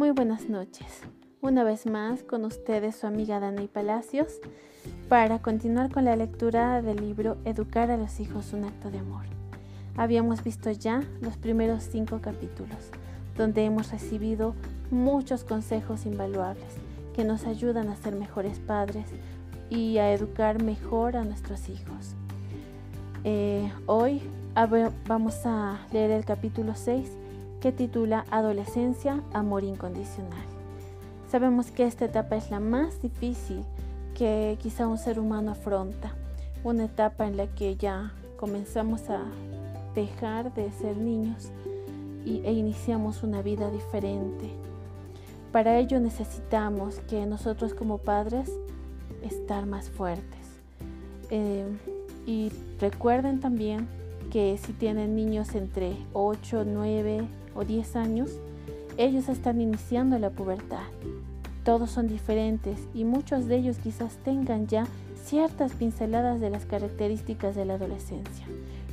Muy buenas noches. Una vez más con ustedes su amiga Dani Palacios para continuar con la lectura del libro Educar a los hijos un acto de amor. Habíamos visto ya los primeros cinco capítulos, donde hemos recibido muchos consejos invaluables que nos ayudan a ser mejores padres y a educar mejor a nuestros hijos. Eh, hoy vamos a leer el capítulo 6 que titula Adolescencia, Amor Incondicional. Sabemos que esta etapa es la más difícil que quizá un ser humano afronta, una etapa en la que ya comenzamos a dejar de ser niños e iniciamos una vida diferente. Para ello necesitamos que nosotros como padres estar más fuertes. Eh, y recuerden también que si tienen niños entre 8, 9 o 10 años, ellos están iniciando la pubertad. Todos son diferentes y muchos de ellos quizás tengan ya ciertas pinceladas de las características de la adolescencia.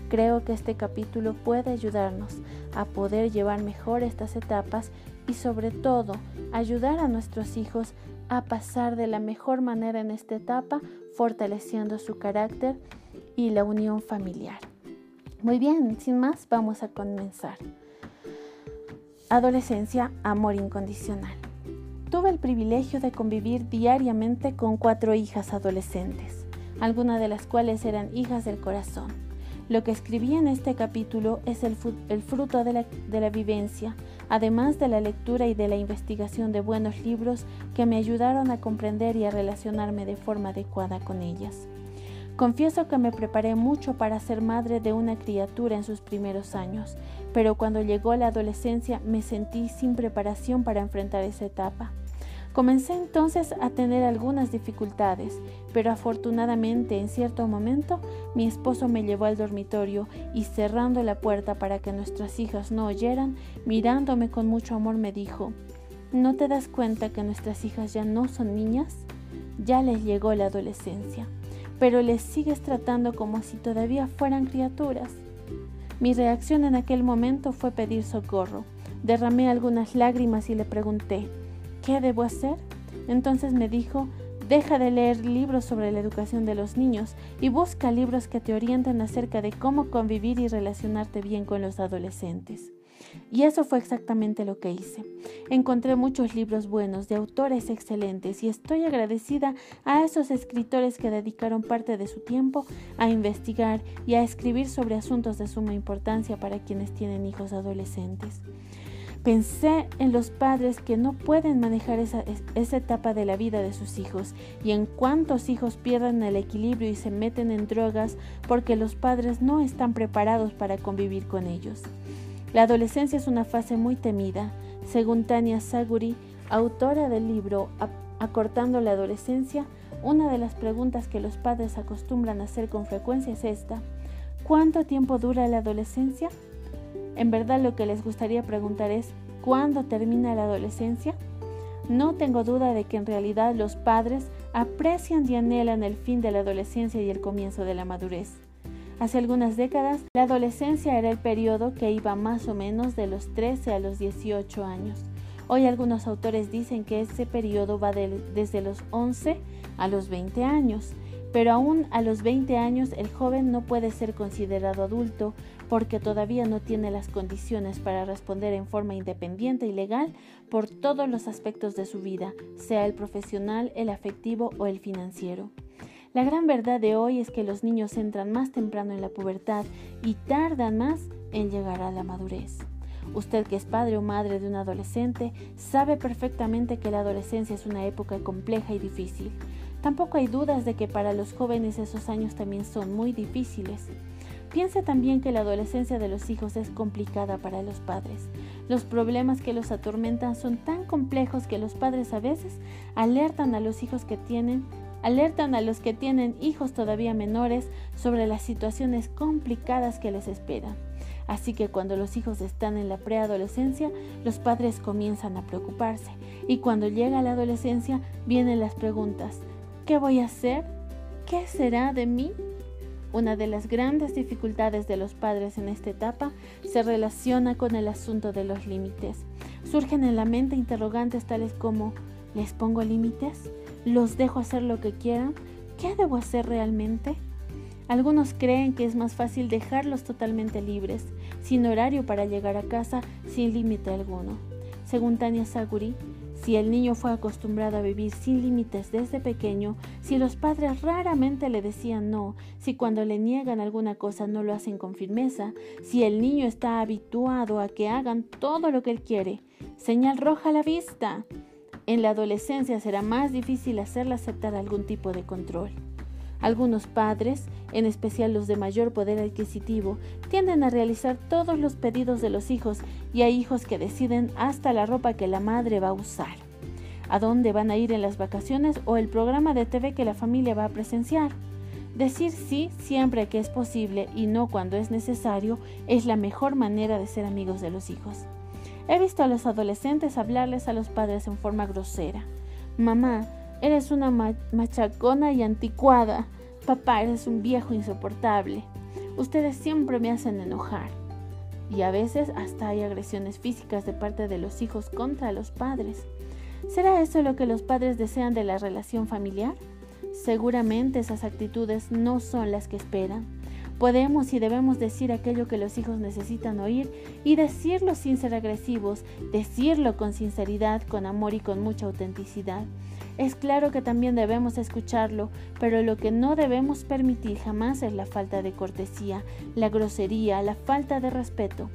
Creo que este capítulo puede ayudarnos a poder llevar mejor estas etapas y sobre todo ayudar a nuestros hijos a pasar de la mejor manera en esta etapa, fortaleciendo su carácter y la unión familiar. Muy bien, sin más, vamos a comenzar. Adolescencia, amor incondicional. Tuve el privilegio de convivir diariamente con cuatro hijas adolescentes, algunas de las cuales eran hijas del corazón. Lo que escribí en este capítulo es el, fruto de la, vivencia, además de la lectura y de la investigación de buenos libros que me ayudaron a comprender y a relacionarme de forma adecuada con ellas. Confieso que me preparé mucho para ser madre de una criatura en sus primeros años, pero cuando llegó la adolescencia me sentí sin preparación para enfrentar esa etapa. Comencé entonces a tener algunas dificultades, pero afortunadamente en cierto momento mi esposo me llevó al dormitorio y cerrando la puerta para que nuestras hijas no oyeran, mirándome con mucho amor me dijo, ¿no te das cuenta que nuestras hijas ya no son niñas? Ya les llegó la adolescencia pero les sigues tratando como si todavía fueran criaturas. Mi reacción en aquel momento fue pedir socorro. Derramé algunas lágrimas y le pregunté, ¿qué debo hacer? Entonces me dijo, deja de leer libros sobre la educación de los niños y busca libros que te orienten acerca de cómo convivir y relacionarte bien con los adolescentes. Y eso fue exactamente lo que hice. Encontré muchos libros buenos de autores excelentes y estoy agradecida a esos escritores que dedicaron parte de su tiempo a investigar y a escribir sobre asuntos de suma importancia para quienes tienen hijos adolescentes. Pensé en los padres que no pueden manejar esa, esa, etapa de la vida de sus hijos y en cuántos hijos pierden el equilibrio y se meten en drogas porque los padres no están preparados para convivir con ellos. La adolescencia es una fase muy temida, según Tania Saguri, autora del libro Acortando la adolescencia, una de las preguntas que los padres acostumbran hacer con frecuencia es esta. ¿Cuánto tiempo dura la adolescencia? En verdad lo que les gustaría preguntar es, ¿cuándo termina la adolescencia? No tengo duda de que en realidad los padres aprecian y anhelan el fin de la adolescencia y el comienzo de la madurez. Hace algunas décadas, la adolescencia era el periodo que iba más o menos de los 13 a los 18 años. Hoy algunos autores dicen que ese periodo va desde los 11 a los 20 años, pero aún a los 20 años el joven no puede ser considerado adulto porque todavía no tiene las condiciones para responder en forma independiente y legal por todos los aspectos de su vida, sea el profesional, el afectivo o el financiero. La gran verdad de hoy es que los niños entran más temprano en la pubertad y tardan más en llegar a la madurez. Usted que es padre o madre de un adolescente sabe perfectamente que la adolescencia es una época compleja y difícil. Tampoco hay dudas de que para los jóvenes esos años también son muy difíciles. Piense también que la adolescencia de los hijos es complicada para los padres. Los problemas que los atormentan son tan complejos que los padres a veces alertan a los hijos que tienen alertan a los que tienen hijos todavía menores sobre las situaciones complicadas que les esperan. Así que cuando los hijos están en la preadolescencia, los padres comienzan a preocuparse y cuando llega la adolescencia vienen las preguntas, ¿qué voy a hacer? ¿Qué será de mí? Una de las grandes dificultades de los padres en esta etapa se relaciona con el asunto de los límites. Surgen en la mente interrogantes tales como ¿les pongo límites? ¿Los dejo hacer lo que quieran? ¿Qué debo hacer realmente? Algunos creen que es más fácil dejarlos totalmente libres, sin horario para llegar a casa, sin límite alguno. Según Tania Saguri, si el niño fue acostumbrado a vivir sin límites desde pequeño, si los padres raramente le decían no, si cuando le niegan alguna cosa no lo hacen con firmeza, si el niño está habituado a que hagan todo lo que él quiere, señal roja a la vista. En la adolescencia será más difícil hacerle aceptar algún tipo de control. Algunos padres, en especial los de mayor poder adquisitivo, tienden a realizar todos los pedidos de los hijos y hay hijos que deciden hasta la ropa que la madre va a usar, a dónde van a ir en las vacaciones o el programa de TV que la familia va a presenciar. Decir sí siempre que es posible y no cuando es necesario es la mejor manera de ser amigos de los hijos. He visto a los adolescentes hablarles a los padres en forma grosera. Mamá, Eres una machacona y anticuada. Papá, eres un viejo insoportable. Ustedes siempre me hacen enojar. Y a veces hasta hay agresiones físicas de parte de los hijos contra los padres. ¿Será eso lo que los padres desean de la relación familiar? Seguramente esas actitudes no son las que esperan. Podemos y debemos decir aquello que los hijos necesitan oír y decirlo sin ser agresivos, decirlo con sinceridad, con amor y con mucha autenticidad. Es claro que también debemos escucharlo, pero lo que no debemos permitir jamás es la falta de cortesía, la grosería, la falta de respeto.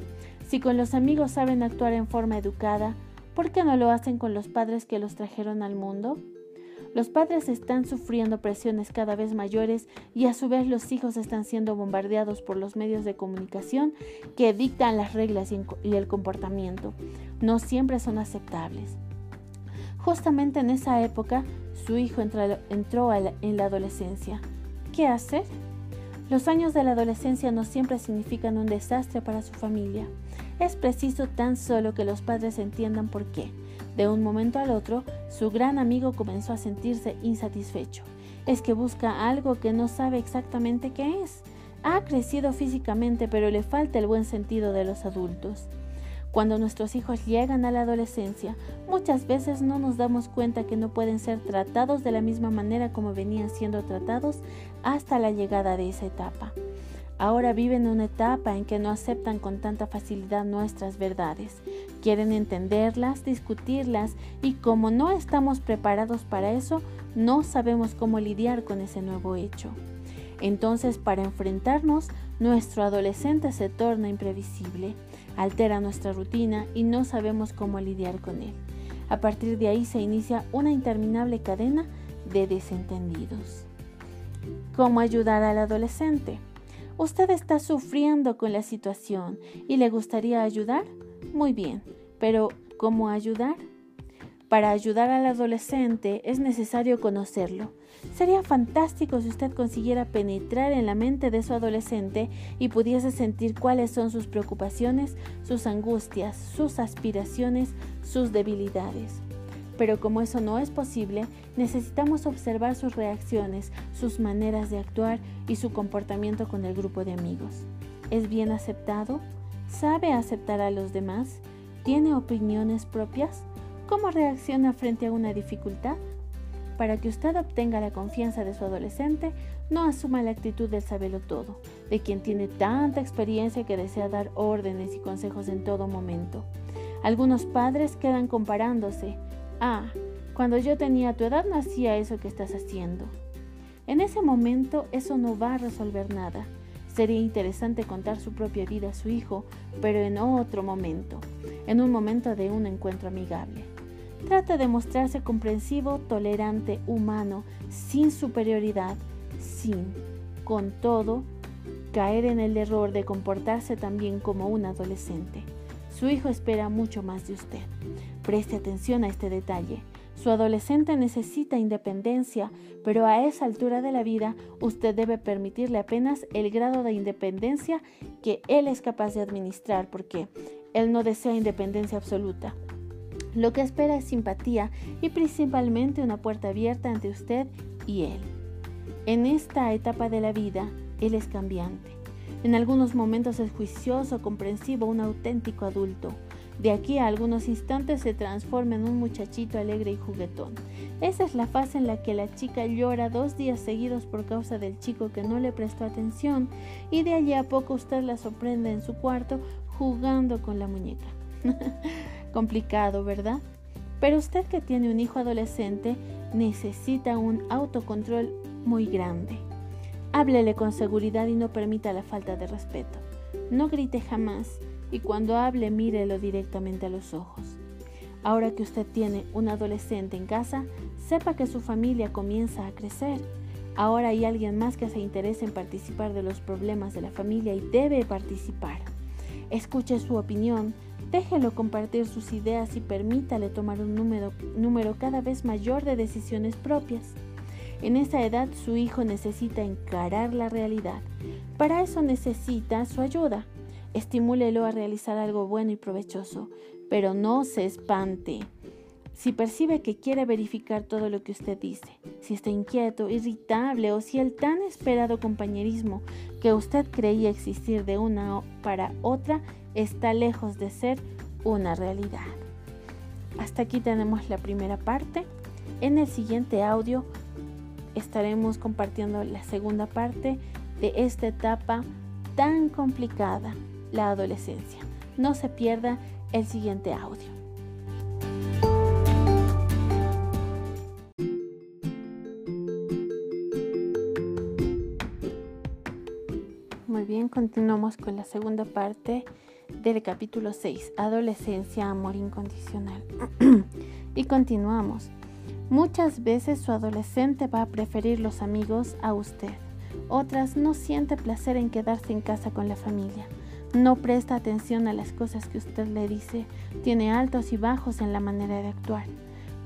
Si con los amigos saben actuar en forma educada, ¿por qué no lo hacen con los padres que los trajeron al mundo? Los padres están sufriendo presiones cada vez mayores y a su vez los hijos están siendo bombardeados por los medios de comunicación que dictan las reglas y el comportamiento. No siempre son aceptables. Justamente en esa época, su hijo entró, en la adolescencia. ¿Qué hacer? Los años de la adolescencia no siempre significan un desastre para su familia. Es preciso tan solo que los padres entiendan por qué. De un momento al otro, su gran amigo comenzó a sentirse insatisfecho. Es que busca algo que no sabe exactamente qué es. Ha crecido físicamente, pero le falta el buen sentido de los adultos. Cuando nuestros hijos llegan a la adolescencia, muchas veces no nos damos cuenta que no pueden ser tratados de la misma manera como venían siendo tratados hasta la llegada de esa etapa. Ahora viven una etapa en que no aceptan con tanta facilidad nuestras verdades. Quieren entenderlas, discutirlas y como no estamos preparados para eso, no sabemos cómo lidiar con ese nuevo hecho. Entonces, para enfrentarnos, nuestro adolescente se torna imprevisible altera nuestra rutina y no sabemos cómo lidiar con él. A partir de ahí se inicia una interminable cadena de desentendidos. ¿Cómo ayudar al adolescente? Usted está sufriendo con la situación y le gustaría ayudar? Muy bien, pero ¿cómo ayudar? Para ayudar al adolescente es necesario conocerlo. Sería fantástico si usted consiguiera penetrar en la mente de su adolescente y pudiese sentir cuáles son sus preocupaciones, sus angustias, sus aspiraciones, sus debilidades. Pero como eso no es posible, necesitamos observar sus reacciones, sus maneras de actuar y su comportamiento con el grupo de amigos. ¿Es bien aceptado? ¿Sabe aceptar a los demás? ¿Tiene opiniones propias? ¿Cómo reacciona frente a una dificultad? Para que usted obtenga la confianza de su adolescente, no asuma la actitud del sabelo todo, de quien tiene tanta experiencia que desea dar órdenes y consejos en todo momento. Algunos padres quedan comparándose. Ah, cuando yo tenía tu edad no hacía eso que estás haciendo. En ese momento eso no va a resolver nada. Sería interesante contar su propia vida a su hijo, pero en otro momento, en un momento de un encuentro amigable. Trata de mostrarse comprensivo, tolerante, humano, sin superioridad, sin, con todo, caer en el error de comportarse también como un adolescente. Su hijo espera mucho más de usted. Preste atención a este detalle. Su adolescente necesita independencia, pero a esa altura de la vida usted debe permitirle apenas el grado de independencia que él es capaz de administrar, porque él no desea independencia absoluta. Lo que espera es simpatía y principalmente una puerta abierta entre usted y él. En esta etapa de la vida, Él es cambiante. En algunos momentos es juicioso, comprensivo, un auténtico adulto. De aquí a algunos instantes se transforma en un muchachito alegre y juguetón. Esa es la fase en la que la chica llora dos días seguidos por causa del chico que no le prestó atención y de allí a poco usted la sorprende en su cuarto jugando con la muñeca. Complicado, ¿verdad? Pero usted que tiene un hijo adolescente necesita un autocontrol muy grande. Háblele con seguridad y no permita la falta de respeto. No grite jamás y cuando hable mírelo directamente a los ojos. Ahora que usted tiene un adolescente en casa, sepa que su familia comienza a crecer. Ahora hay alguien más que se interesa en participar de los problemas de la familia y debe participar. Escuche su opinión, déjelo compartir sus ideas y permítale tomar un número, número cada vez mayor de decisiones propias. En esa edad su hijo necesita encarar la realidad. Para eso necesita su ayuda. Estimúlelo a realizar algo bueno y provechoso, pero no se espante. Si percibe que quiere verificar todo lo que usted dice, si está inquieto, irritable o si el tan esperado compañerismo que usted creía existir de una para otra está lejos de ser una realidad. Hasta aquí tenemos la primera parte. En el siguiente audio estaremos compartiendo la segunda parte de esta etapa tan complicada, la adolescencia. No se pierda el siguiente audio. Muy bien, continuamos con la segunda parte del capítulo 6, Adolescencia, Amor Incondicional. y continuamos. Muchas veces su adolescente va a preferir los amigos a usted. Otras no siente placer en quedarse en casa con la familia. No presta atención a las cosas que usted le dice. Tiene altos y bajos en la manera de actuar.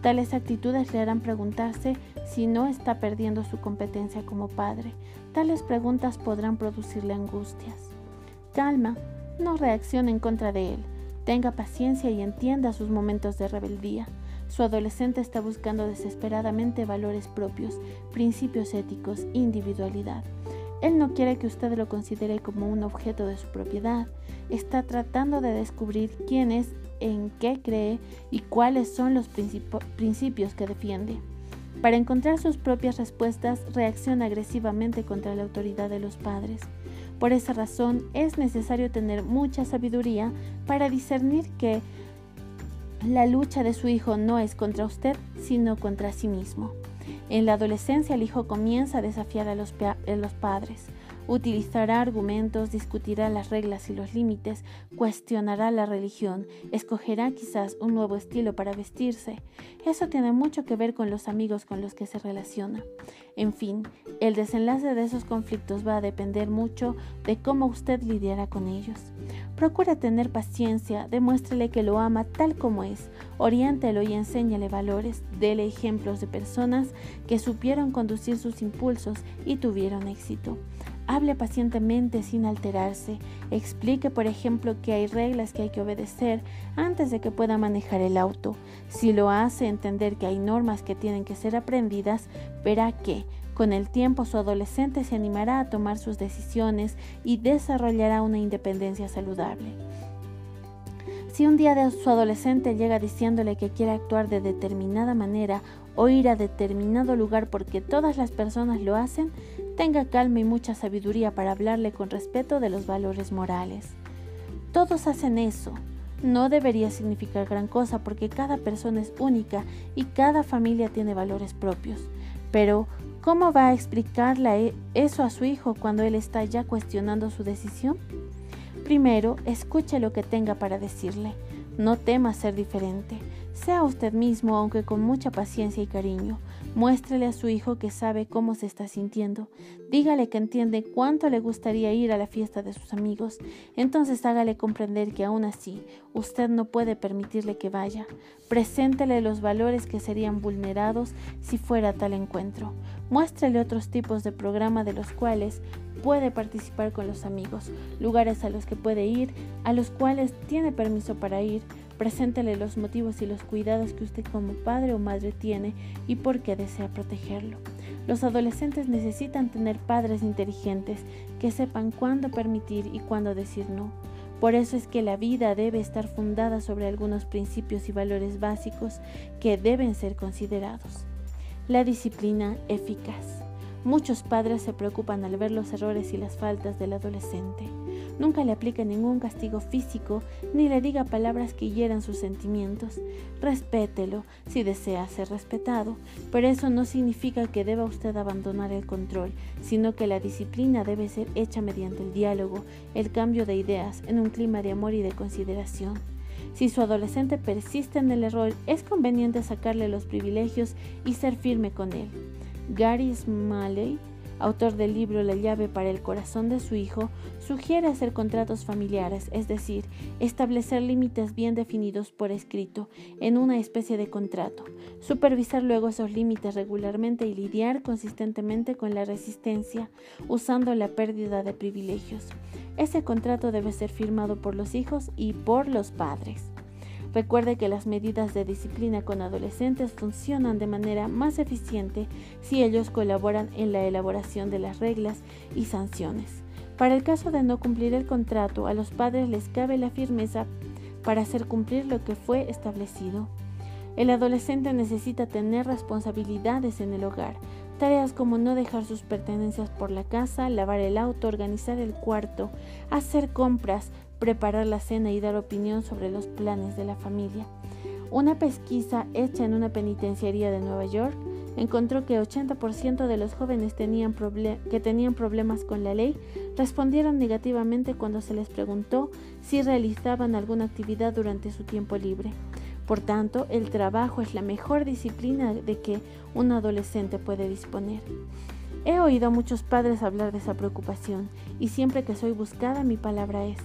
Tales actitudes le harán preguntarse si no está perdiendo su competencia como padre. Tales preguntas podrán producirle angustias. Calma, no reaccione en contra de él. Tenga paciencia y entienda sus momentos de rebeldía. Su adolescente está buscando desesperadamente valores propios, principios éticos, individualidad. Él no quiere que usted lo considere como un objeto de su propiedad. Está tratando de descubrir quién es, en qué cree y cuáles son los principios que defiende. Para encontrar sus propias respuestas, reacciona agresivamente contra la autoridad de los padres. Por esa razón, es necesario tener mucha sabiduría para discernir que la lucha de su hijo no es contra usted, sino contra sí mismo. En la adolescencia el hijo comienza a desafiar a los, padres. Utilizará argumentos, discutirá las reglas y los límites, cuestionará la religión, escogerá quizás un nuevo estilo para vestirse. Eso tiene mucho que ver con los amigos con los que se relaciona. En fin, el desenlace de esos conflictos va a depender mucho de cómo usted lidiará con ellos. Procura tener paciencia, demuéstrele que lo ama tal como es, oriéntelo y enséñale valores, dele ejemplos de personas que supieron conducir sus impulsos y tuvieron éxito. Hable pacientemente sin alterarse. Explique, por ejemplo, que hay reglas que hay que obedecer antes de que pueda manejar el auto. Si lo hace entender que hay normas que tienen que ser aprendidas, verá que, con el tiempo, su adolescente se animará a tomar sus decisiones y desarrollará una independencia saludable. Si un día de su adolescente llega diciéndole que quiere actuar de determinada manera o ir a determinado lugar porque todas las personas lo hacen, tenga calma y mucha sabiduría para hablarle con respeto de los valores morales. Todos hacen eso. No debería significar gran cosa porque cada persona es única y cada familia tiene valores propios. Pero, ¿cómo va a explicarle eso a su hijo cuando él está ya cuestionando su decisión? Primero, escuche lo que tenga para decirle. No tema ser diferente. Sea usted mismo, aunque con mucha paciencia y cariño. Muéstrele a su hijo que sabe cómo se está sintiendo. Dígale que entiende cuánto le gustaría ir a la fiesta de sus amigos. Entonces hágale comprender que aún así usted no puede permitirle que vaya. Preséntele los valores que serían vulnerados si fuera tal encuentro. Muéstrele otros tipos de programa de los cuales puede participar con los amigos, lugares a los que puede ir, a los cuales tiene permiso para ir Preséntele los motivos y los cuidados que usted como padre o madre tiene y por qué desea protegerlo. Los adolescentes necesitan tener padres inteligentes que sepan cuándo permitir y cuándo decir no. Por eso es que la vida debe estar fundada sobre algunos principios y valores básicos que deben ser considerados. La disciplina eficaz. Muchos padres se preocupan al ver los errores y las faltas del adolescente. Nunca le aplica ningún castigo físico ni le diga palabras que hieran sus sentimientos. Respételo si desea ser respetado, pero eso no significa que deba usted abandonar el control, sino que la disciplina debe ser hecha mediante el diálogo, el cambio de ideas, en un clima de amor y de consideración. Si su adolescente persiste en el error, es conveniente sacarle los privilegios y ser firme con él. Gary Smalley autor del libro La llave para el corazón de su hijo, sugiere hacer contratos familiares, es decir, establecer límites bien definidos por escrito en una especie de contrato, supervisar luego esos límites regularmente y lidiar consistentemente con la resistencia usando la pérdida de privilegios. Ese contrato debe ser firmado por los hijos y por los padres. Recuerde que las medidas de disciplina con adolescentes funcionan de manera más eficiente si ellos colaboran en la elaboración de las reglas y sanciones. Para el caso de no cumplir el contrato, a los padres les cabe la firmeza para hacer cumplir lo que fue establecido. El adolescente necesita tener responsabilidades en el hogar, tareas como no dejar sus pertenencias por la casa, lavar el auto, organizar el cuarto, hacer compras, preparar la cena y dar opinión sobre los planes de la familia. Una pesquisa hecha en una penitenciaría de Nueva York encontró que 80% de los jóvenes que tenían problemas con la ley respondieron negativamente cuando se les preguntó si realizaban alguna actividad durante su tiempo libre. Por tanto, el trabajo es la mejor disciplina de que un adolescente puede disponer. He oído a muchos padres hablar de esa preocupación y siempre que soy buscada mi palabra es,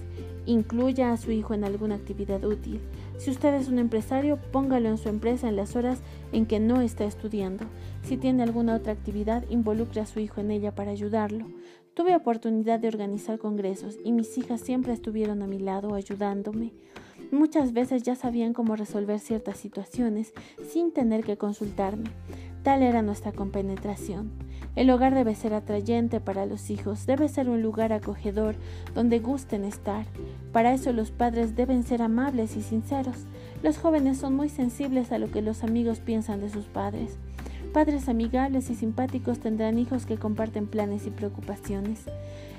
Incluya a su hijo en alguna actividad útil. Si usted es un empresario, póngalo en su empresa en las horas en que no está estudiando. Si tiene alguna otra actividad, involucre a su hijo en ella para ayudarlo. Tuve oportunidad de organizar congresos y mis hijas siempre estuvieron a mi lado ayudándome. Muchas veces ya sabían cómo resolver ciertas situaciones sin tener que consultarme. Tal era nuestra compenetración. El hogar debe ser atrayente para los hijos, debe ser un lugar acogedor donde gusten estar. Para eso los padres deben ser amables y sinceros. Los jóvenes son muy sensibles a lo que los amigos piensan de sus padres. Padres amigables y simpáticos tendrán hijos que comparten planes y preocupaciones.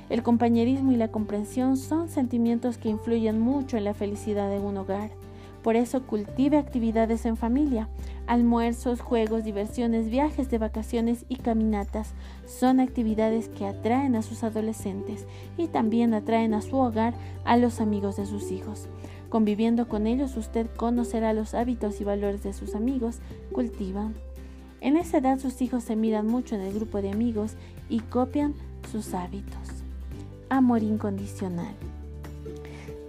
El compañerismo y la comprensión son sentimientos que influyen mucho en la felicidad de un hogar. Por eso cultive actividades en familia. Almuerzos, juegos, diversiones, viajes de vacaciones y caminatas son actividades que atraen a sus adolescentes y también atraen a su hogar a los amigos de sus hijos. Conviviendo con ellos usted conocerá los hábitos y valores de sus amigos, cultivan. En esa edad sus hijos se miran mucho en el grupo de amigos y copian sus hábitos. Amor incondicional.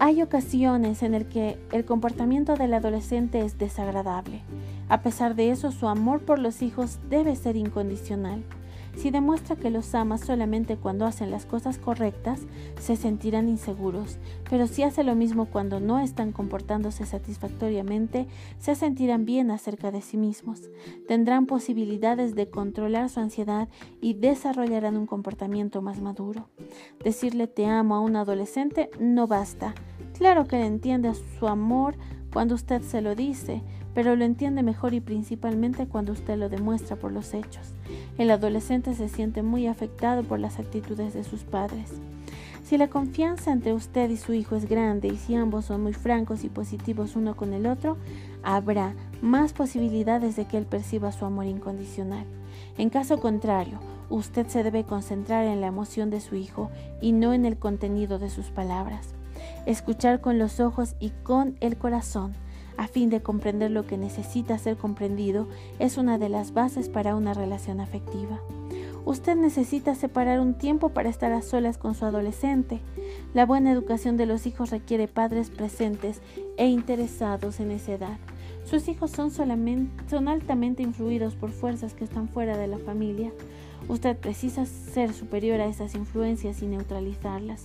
Hay ocasiones en las que el comportamiento del adolescente es desagradable. A pesar de eso, su amor por los hijos debe ser incondicional. Si demuestra que los ama solamente cuando hacen las cosas correctas, se sentirán inseguros, pero si hace lo mismo cuando no están comportándose satisfactoriamente, se sentirán bien acerca de sí mismos. Tendrán posibilidades de controlar su ansiedad y desarrollarán un comportamiento más maduro. Decirle te amo a un adolescente no basta. Claro que le entiende su amor cuando usted se lo dice, pero lo entiende mejor y principalmente cuando usted lo demuestra por los hechos. El adolescente se siente muy afectado por las actitudes de sus padres. Si la confianza entre usted y su hijo es grande y si ambos son muy francos y positivos uno con el otro, habrá más posibilidades de que él perciba su amor incondicional. En caso contrario, usted se debe concentrar en la emoción de su hijo y no en el contenido de sus palabras. Escuchar con los ojos y con el corazón a fin de comprender lo que necesita ser comprendido es una de las bases para una relación afectiva. Usted necesita separar un tiempo para estar a solas con su adolescente. La buena educación de los hijos requiere padres presentes e interesados en esa edad. Sus hijos son, altamente influidos por fuerzas que están fuera de la familia. Usted precisa ser superior a esas influencias y neutralizarlas.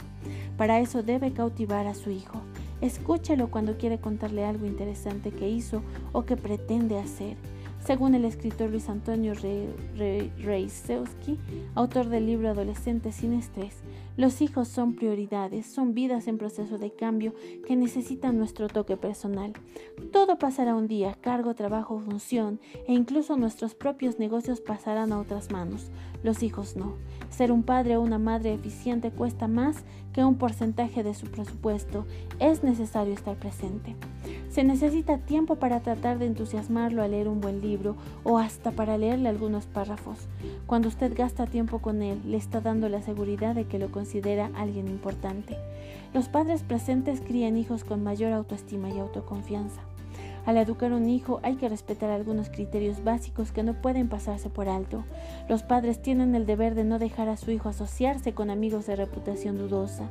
Para eso debe cautivar a su hijo. Escúchelo cuando quiere contarle algo interesante que hizo o que pretende hacer. Según el escritor Luis Antonio Reisewski, autor del libro Adolescentes sin estrés, los hijos son prioridades, son vidas en proceso de cambio que necesitan nuestro toque personal. Todo pasará un día, cargo, trabajo, función e incluso nuestros propios negocios pasarán a otras manos. Los hijos no. Ser un padre o una madre eficiente cuesta más que un porcentaje de su presupuesto. Es necesario estar presente. Se necesita tiempo para tratar de entusiasmarlo a leer un buen libro o hasta para leerle algunos párrafos. Cuando usted gasta tiempo con él, le está dando la seguridad de que lo considera alguien importante. Los padres presentes crían hijos con mayor autoestima y autoconfianza. Al educar un hijo hay que respetar algunos criterios básicos que no pueden pasarse por alto. Los padres tienen el deber de no dejar a su hijo asociarse con amigos de reputación dudosa.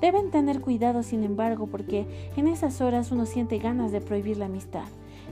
Deben tener cuidado, sin embargo, porque en esas horas uno siente ganas de prohibir la amistad.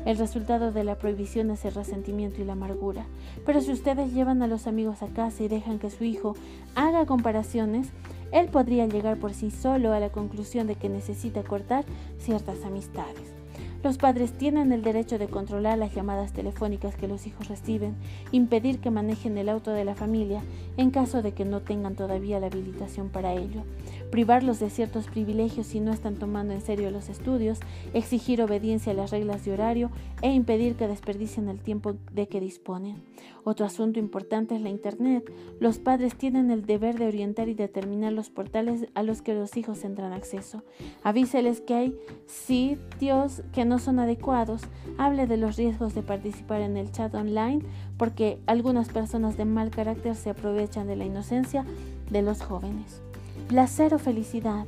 El resultado de la prohibición es el resentimiento y la amargura. Pero si ustedes llevan a los amigos a casa y dejan que su hijo haga comparaciones, él podría llegar por sí solo a la conclusión de que necesita cortar ciertas amistades. Los padres tienen el derecho de controlar las llamadas telefónicas que los hijos reciben, impedir que manejen el auto de la familia en caso de que no tengan todavía la habilitación para ello, privarlos de ciertos privilegios si no están tomando en serio los estudios, exigir obediencia a las reglas de horario e impedir que desperdicien el tiempo de que disponen. Otro asunto importante es la Internet. Los padres tienen el deber de orientar y determinar los portales a los que los hijos tendrán acceso. Avíseles que hay sitios que no son adecuados. Hable de los riesgos de participar en el chat online porque algunas personas de mal carácter se aprovechan de la inocencia de los jóvenes placer o felicidad.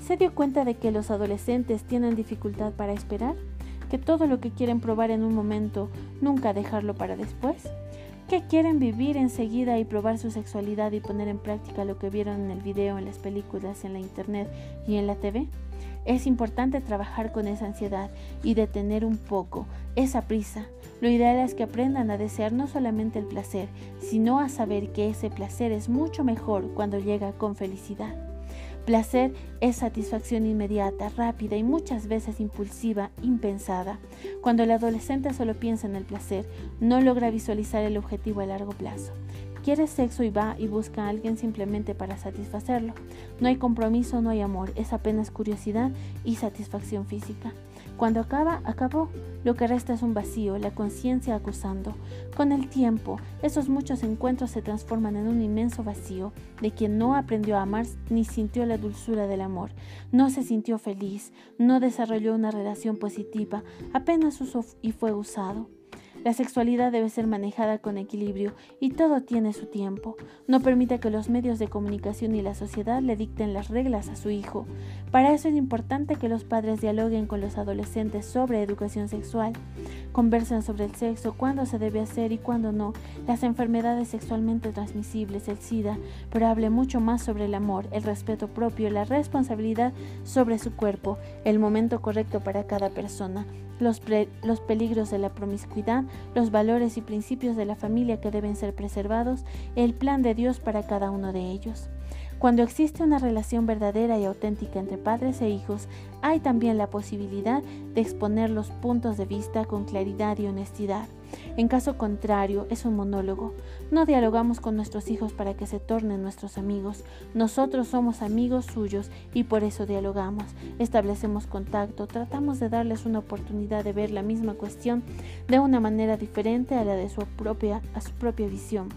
¿Se dio cuenta de que los adolescentes tienen dificultad para esperar? ¿Que todo lo que quieren probar en un momento, nunca dejarlo para después? ¿Que quieren vivir enseguida y probar su sexualidad y poner en práctica lo que vieron en el video, en las películas, en la internet y en la TV? Es importante trabajar con esa ansiedad y detener un poco esa prisa. Lo ideal es que aprendan a desear no solamente el placer, sino a saber que ese placer es mucho mejor cuando llega con felicidad. Placer es satisfacción inmediata, rápida y muchas veces impulsiva, impensada. Cuando el adolescente solo piensa en el placer, no logra visualizar el objetivo a largo plazo. Quiere sexo y va y busca a alguien simplemente para satisfacerlo. No hay compromiso, no hay amor, es apenas curiosidad y satisfacción física. Cuando acaba, acabó. Lo que resta es un vacío, la conciencia acusando. Con el tiempo, esos muchos encuentros se transforman en un inmenso vacío de quien no aprendió a amar ni sintió la dulzura del amor, no se sintió feliz, no desarrolló una relación positiva, apenas usó y fue usado. La sexualidad debe ser manejada con equilibrio y todo tiene su tiempo. No permita que los medios de comunicación y la sociedad le dicten las reglas a su hijo. Para eso es importante que los padres dialoguen con los adolescentes sobre educación sexual. Conversen sobre el sexo, cuándo se debe hacer y cuándo no, las enfermedades sexualmente transmisibles, el SIDA, pero hable mucho más sobre el amor, el respeto propio, la responsabilidad sobre su cuerpo, el momento correcto para cada persona los, peligros de la promiscuidad, los valores y principios de la familia que deben ser preservados, el plan de Dios para cada uno de ellos. Cuando existe una relación verdadera y auténtica entre padres e hijos, hay también la posibilidad de exponer los puntos de vista con claridad y honestidad. En caso contrario, es un monólogo. No dialogamos con nuestros hijos para que se tornen nuestros amigos. Nosotros somos amigos suyos y por eso dialogamos. Establecemos contacto, tratamos de darles una oportunidad de ver la misma cuestión de una manera diferente a la de su propia, a su propia visión.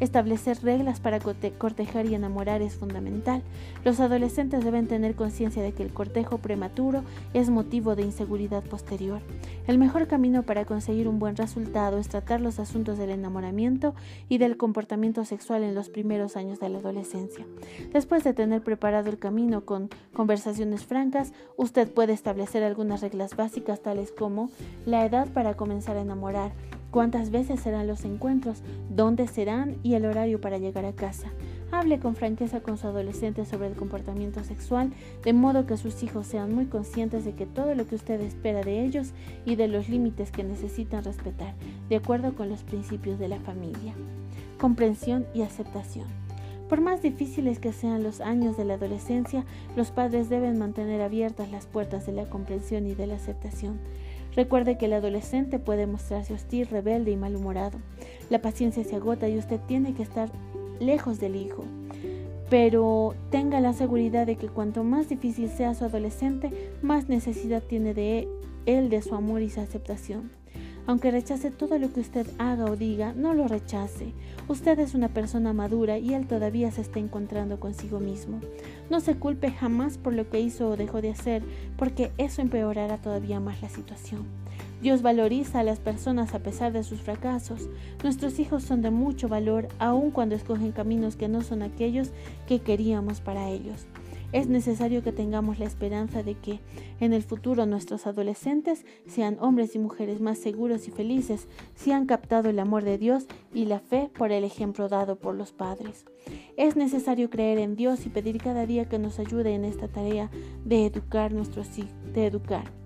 Establecer reglas para cortejar y enamorar es fundamental. Los adolescentes deben tener conciencia de que el cortejo prematuro es motivo de inseguridad posterior. El mejor camino para conseguir un buen resultado es tratar los asuntos del enamoramiento y del comportamiento sexual en los primeros años de la adolescencia. Después de tener preparado el camino con conversaciones francas, usted puede establecer algunas reglas básicas tales como la edad para comenzar a enamorar, cuántas veces serán los encuentros, dónde serán y el horario para llegar a casa. Hable con franqueza con su adolescente sobre el comportamiento sexual, de modo que sus hijos sean muy conscientes de que todo lo que usted espera de ellos y de los límites que necesitan respetar, de acuerdo con los principios de la familia. Comprensión y aceptación. Por más difíciles que sean los años de la adolescencia, los padres deben mantener abiertas las puertas de la comprensión y de la aceptación. Recuerde que el adolescente puede mostrarse hostil, rebelde y malhumorado. La paciencia se agota y usted tiene que estar lejos del hijo. Pero tenga la seguridad de que cuanto más difícil sea su adolescente, más necesidad tiene de él de su amor y su aceptación. Aunque rechace todo lo que usted haga o diga, no lo rechace. Usted es una persona madura y él todavía se está encontrando consigo mismo. No se culpe jamás por lo que hizo o dejó de hacer, porque eso empeorará todavía más la situación. Dios valoriza a las personas a pesar de sus fracasos. Nuestros hijos son de mucho valor aun cuando escogen caminos que no son aquellos que queríamos para ellos. Es necesario que tengamos la esperanza de que en el futuro nuestros adolescentes sean hombres y mujeres más seguros y felices si han captado el amor de Dios y la fe por el ejemplo dado por los padres. Es necesario creer en Dios y pedir cada día que nos ayude en esta tarea de educar nuestros de educar.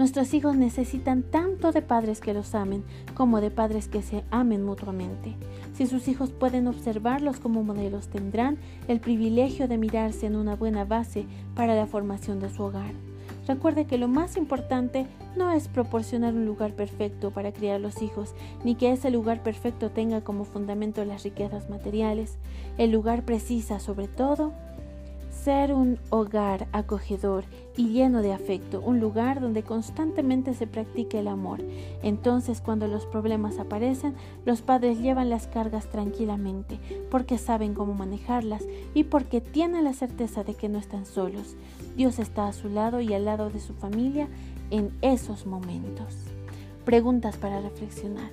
Nuestros hijos necesitan tanto de padres que los amen como de padres que se amen mutuamente. Si sus hijos pueden observarlos como modelos, tendrán el privilegio de mirarse en una buena base para la formación de su hogar. Recuerde que lo más importante no es proporcionar un lugar perfecto para criar los hijos, ni que ese lugar perfecto tenga como fundamento las riquezas materiales. El lugar precisa, sobre todo, ser un hogar acogedor y lleno de afecto, un lugar donde constantemente se practique el amor. Entonces cuando los problemas aparecen, los padres llevan las cargas tranquilamente, porque saben cómo manejarlas y porque tienen la certeza de que no están solos. Dios está a su lado y al lado de su familia en esos momentos. Preguntas para reflexionar.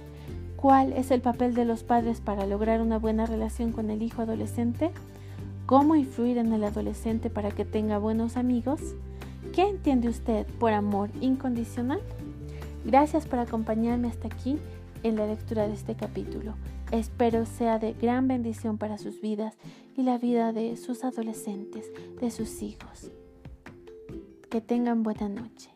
¿Cuál es el papel de los padres para lograr una buena relación con el hijo adolescente? ¿Cómo influir en el adolescente para que tenga buenos amigos? ¿Qué entiende usted por amor incondicional? Gracias por acompañarme hasta aquí en la lectura de este capítulo. Espero sea de gran bendición para sus vidas y la vida de sus adolescentes, de sus hijos. Que tengan buena noche.